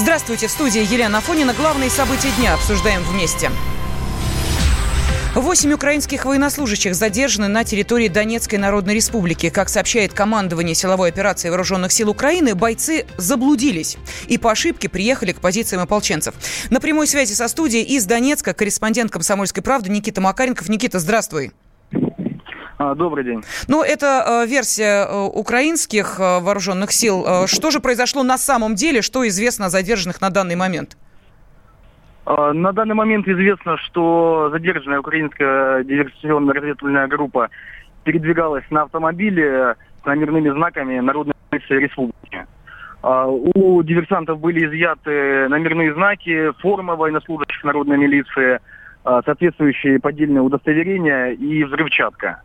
Здравствуйте, в студии Елена Афонина. Главные события дня обсуждаем вместе. Восемь украинских военнослужащих задержаны на территории Донецкой Народной Республики. Как сообщает командование силовой операции Вооруженных сил Украины, бойцы заблудились и по ошибке приехали к позициям ополченцев. На прямой связи со студией из Донецка корреспондент «Комсомольской правды» Никита Макаренков. Никита, здравствуй. А, добрый день. Ну, это э, версия э, украинских э, вооруженных сил. Что же произошло на самом деле? Что известно о задержанных на данный момент? А, на данный момент известно, что задержанная украинская диверсионно-разведывательная группа передвигалась на автомобиле с номерными знаками Народной республики. А, у диверсантов были изъяты номерные знаки, форма военнослужащих народной милиции, соответствующие поддельные удостоверения и взрывчатка.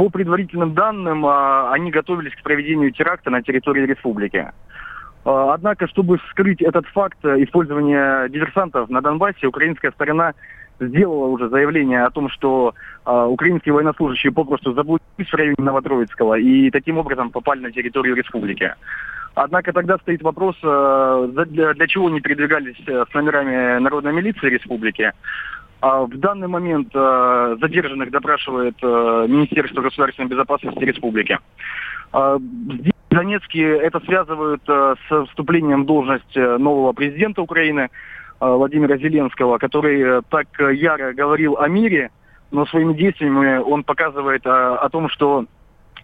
По предварительным данным, они готовились к проведению теракта на территории республики. А, однако, чтобы скрыть этот факт э, использования диверсантов на Донбассе, украинская сторона сделала уже заявление о том, что э, украинские военнослужащие попросту заблудились в районе Новотроицкого и таким образом попали на территорию республики. Однако тогда стоит вопрос, э, для, для чего они передвигались э, с номерами народной милиции республики. А в данный момент э, задержанных допрашивает э, Министерство государственной безопасности республики. Э, здесь в Донецке это связывают э, с вступлением в должность нового президента Украины Владимира Зеленского, который так яро говорил о мире, но своими действиями он показывает о том, что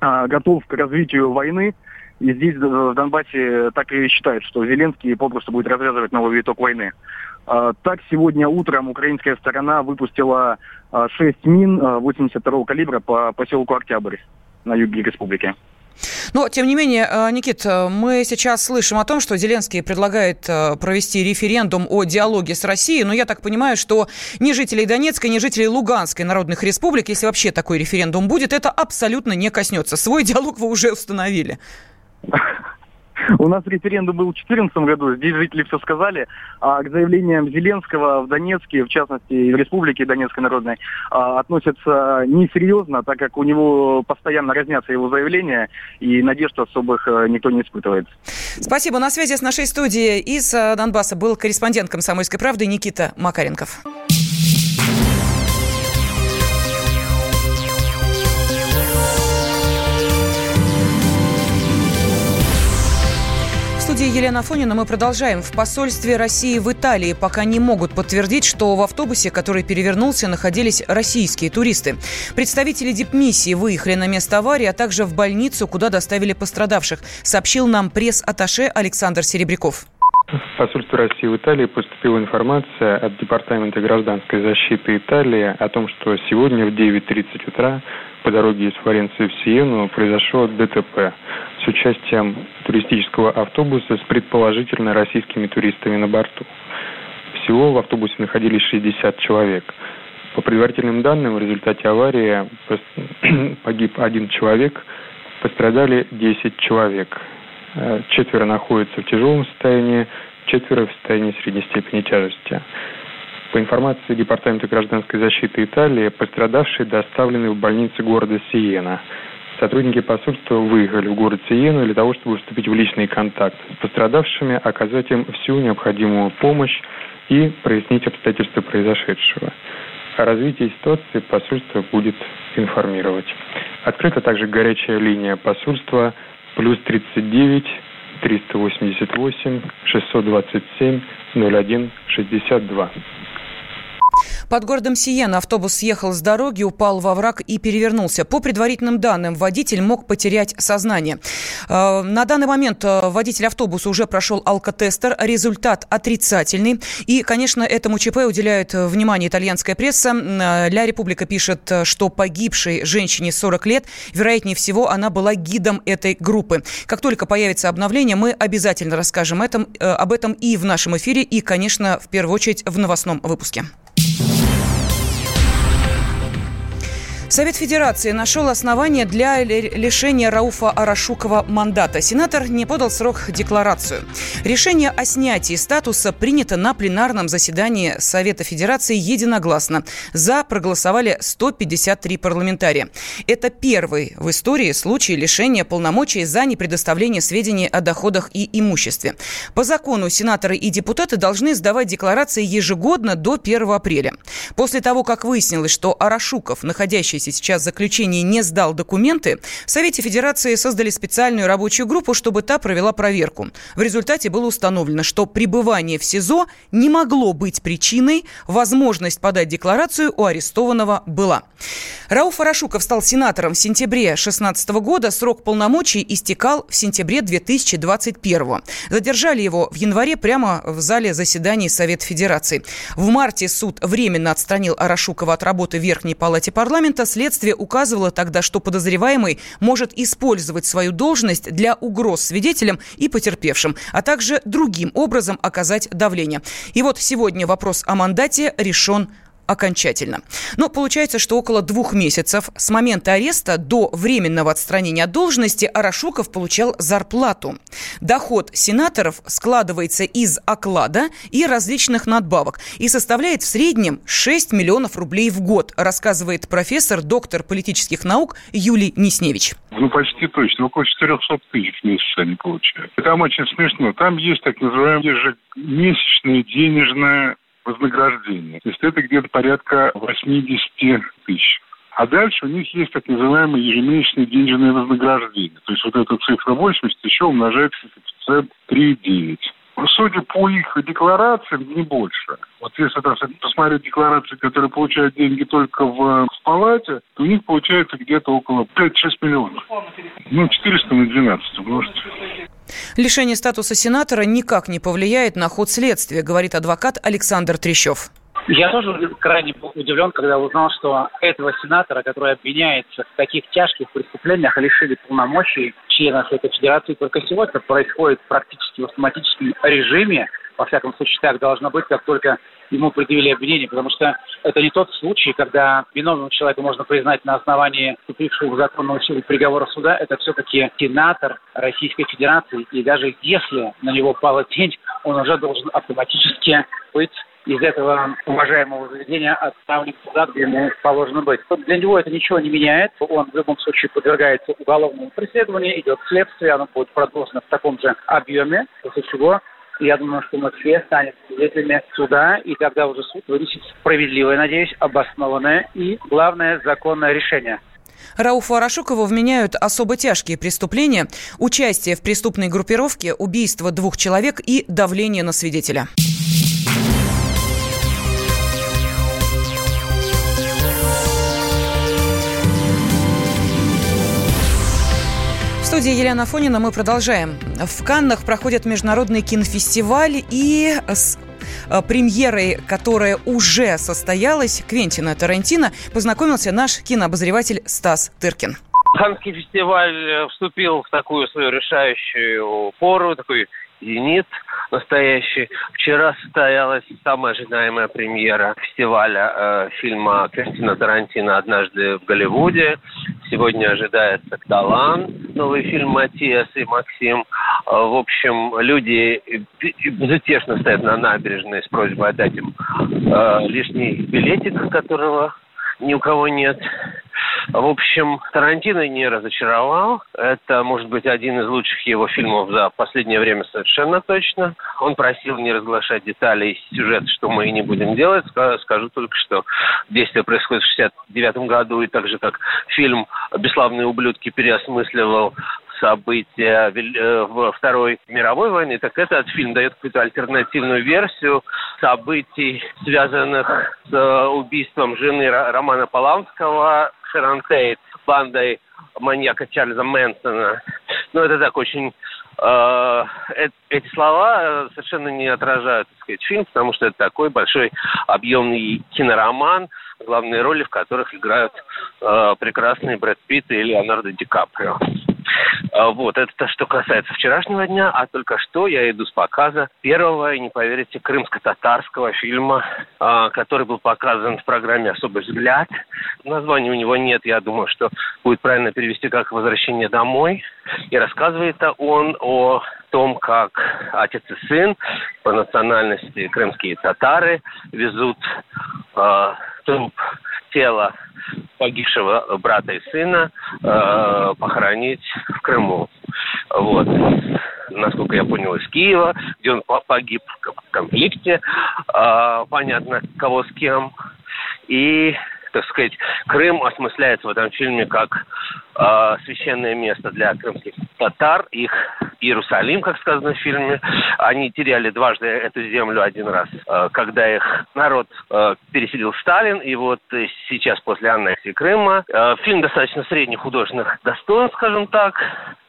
готов к развитию войны. И здесь, в Донбассе, так и считают, что Зеленский попросту будет развязывать новый виток войны. Так, сегодня утром украинская сторона выпустила 6 мин 82 калибра по поселку Октябрь на юге республики. Но, тем не менее, э, Никит, э, мы сейчас слышим о том, что Зеленский предлагает э, провести референдум о диалоге с Россией, но я так понимаю, что ни жителей Донецкой, ни жителей Луганской народных республик, если вообще такой референдум будет, это абсолютно не коснется. Свой диалог вы уже установили. У нас референдум был в 2014 году, здесь жители все сказали, а к заявлениям Зеленского в Донецке, в частности, и в Республике Донецкой Народной, а, относятся несерьезно, так как у него постоянно разнятся его заявления, и надежд особых э, никто не испытывает. Спасибо. На связи с нашей студией из э, Донбасса был корреспондент «Комсомольской правды» Никита Макаренков. Студии Елена Фонина мы продолжаем. В посольстве России в Италии пока не могут подтвердить, что в автобусе, который перевернулся, находились российские туристы. Представители дипмиссии выехали на место аварии, а также в больницу, куда доставили пострадавших, сообщил нам пресс-атташе Александр Серебряков. В посольство России в Италии поступила информация от Департамента гражданской защиты Италии о том, что сегодня в 9.30 утра по дороге из Флоренции в Сиену произошло ДТП с участием туристического автобуса с предположительно российскими туристами на борту. Всего в автобусе находились 60 человек. По предварительным данным, в результате аварии погиб один человек, пострадали 10 человек. Э, четверо находятся в тяжелом состоянии, четверо в состоянии средней степени тяжести. По информации Департамента гражданской защиты Италии, пострадавшие доставлены в больницу города Сиена. Сотрудники посольства выехали в город Сиену для того, чтобы вступить в личный контакт с пострадавшими, оказать им всю необходимую помощь и прояснить обстоятельства произошедшего. О развитии ситуации посольство будет информировать. Открыта также горячая линия посольства плюс 39 388 627 01 62. Под городом Сиена автобус съехал с дороги, упал во враг и перевернулся. По предварительным данным, водитель мог потерять сознание. Э, на данный момент э, водитель автобуса уже прошел алкотестер. Результат отрицательный. И, конечно, этому ЧП уделяет э, внимание итальянская пресса. Ля Република пишет, что погибшей женщине 40 лет, вероятнее всего, она была гидом этой группы. Как только появится обновление, мы обязательно расскажем этом, об этом и в нашем эфире, и, конечно, в первую очередь в новостном выпуске. Совет Федерации нашел основания для лишения Рауфа Арашукова мандата. Сенатор не подал срок декларацию. Решение о снятии статуса принято на пленарном заседании Совета Федерации единогласно. За проголосовали 153 парламентария. Это первый в истории случай лишения полномочий за непредоставление сведений о доходах и имуществе. По закону сенаторы и депутаты должны сдавать декларации ежегодно до 1 апреля. После того, как выяснилось, что Арашуков, находящийся сейчас в заключении, не сдал документы, в Совете Федерации создали специальную рабочую группу, чтобы та провела проверку. В результате было установлено, что пребывание в СИЗО не могло быть причиной, возможность подать декларацию у арестованного была. Рауф Арашуков стал сенатором в сентябре 2016 года. Срок полномочий истекал в сентябре 2021. Задержали его в январе прямо в зале заседаний Совета Федерации. В марте суд временно отстранил Арашукова от работы в Верхней Палате парламента. Следствие указывало тогда, что подозреваемый может использовать свою должность для угроз свидетелям и потерпевшим, а также другим образом оказать давление. И вот сегодня вопрос о мандате решен окончательно. Но получается, что около двух месяцев с момента ареста до временного отстранения от должности Арашуков получал зарплату. Доход сенаторов складывается из оклада и различных надбавок и составляет в среднем 6 миллионов рублей в год, рассказывает профессор, доктор политических наук Юлий Несневич. Ну, почти точно. Около 400 тысяч в месяц они получают. Там очень смешно. Там есть так называемое ежемесячное денежное вознаграждение. То есть это где-то порядка 80 тысяч. А дальше у них есть так называемое ежемесячное денежное вознаграждение. То есть вот эта цифра 80 еще умножается коэффициент 3,9. Судя по их декларациям, не больше. Вот если так, посмотреть декларации, которые получают деньги только в, в палате, то у них получается где-то около 5-6 миллионов. Ну, 400 на 12 умножить. Лишение статуса сенатора никак не повлияет на ход следствия, говорит адвокат Александр Трещев. Я тоже крайне удивлен, когда узнал, что этого сенатора, который обвиняется в таких тяжких преступлениях, лишили полномочий члена Совета Федерации. Только сегодня происходит практически в автоматическом режиме. Во всяком случае, так должно быть, как только ему предъявили обвинение, потому что это не тот случай, когда виновного человека можно признать на основании вступившего в законную силу приговора суда. Это все-таки сенатор Российской Федерации, и даже если на него пала тень, он уже должен автоматически быть из этого уважаемого заведения отправлен туда, где ему положено быть. Для него это ничего не меняет. Он в любом случае подвергается уголовному преследованию, идет следствие, оно будет продолжено в таком же объеме, после чего я думаю, что мы все станем свидетелями суда, и тогда уже суд вынесет справедливое, надеюсь, обоснованное и, главное, законное решение. Рауфу Арашукову вменяют особо тяжкие преступления, участие в преступной группировке, убийство двух человек и давление на свидетеля. Студии Елена Фонина мы продолжаем. В Каннах проходит международный кинофестиваль и с э, премьерой, которая уже состоялась, Квентина Тарантино, познакомился наш кинообозреватель Стас Тыркин. Каннский фестиваль э, вступил в такую свою решающую пору, такой зенит настоящий. Вчера состоялась самая ожидаемая премьера фестиваля э, фильма Кристина Тарантино «Однажды в Голливуде». Сегодня ожидается «Каталан», новый фильм Матиас и Максим. Э, в общем, люди безутешно стоят на набережной с просьбой отдать им э, лишний билетик, которого ни у кого нет. В общем, Тарантино не разочаровал. Это, может быть, один из лучших его фильмов за последнее время совершенно точно. Он просил не разглашать детали из сюжета, что мы и не будем делать. Скажу только, что действие происходит в 69 году, и так же, как фильм «Бесславные ублюдки» переосмысливал события э, Второй мировой войны, так этот фильм дает какую-то альтернативную версию событий, связанных с э, убийством жены Романа Поланского, Шерон Тейт, бандой маньяка Чарльза Мэнсона. Ну, это так очень... Э, эти слова совершенно не отражают, так сказать, фильм, потому что это такой большой объемный кинороман, главные роли в которых играют э, прекрасные Брэд Питт и Леонардо Ди Каприо. А, вот, это то, что касается вчерашнего дня, а только что я иду с показа первого, и не поверите, крымско-татарского фильма, а, который был показан в программе «Особый взгляд». Названия у него нет, я думаю, что будет правильно перевести как «Возвращение домой». И рассказывает он о том, как отец и сын по национальности крымские татары везут э, труп тела погибшего брата и сына э, похоронить в Крыму. Вот. Насколько я понял, из Киева, где он погиб в конфликте, э, понятно, кого с кем. И так сказать, Крым осмысляется в этом фильме как э, священное место для крымских татар, их Иерусалим, как сказано в фильме. Они теряли дважды эту землю один раз, э, когда их народ э, переселил Сталин, и вот сейчас после аннексии Крыма. Э, фильм достаточно средних художественных достоинств, скажем так,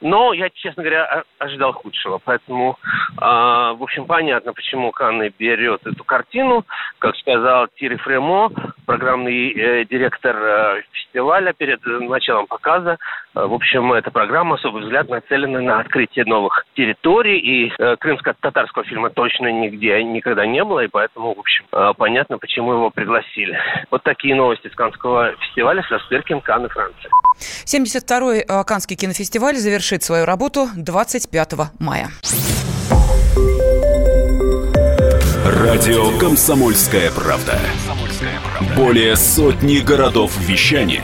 но я, честно говоря, ожидал худшего, поэтому, в общем, понятно, почему Канны берет эту картину. Как сказал Тири Фремо, программный директор фестиваля перед началом показа, в общем, эта программа «Особый взгляд» нацелена на открытие новых территорий, и э, крымско-татарского фильма точно нигде никогда не было, и поэтому, в общем, э, понятно, почему его пригласили. Вот такие новости с Каннского фестиваля с Распиркин, Канны, Франция. 72-й э, Каннский кинофестиваль завершит свою работу 25 мая. Радио «Комсомольская правда». Более сотни городов вещания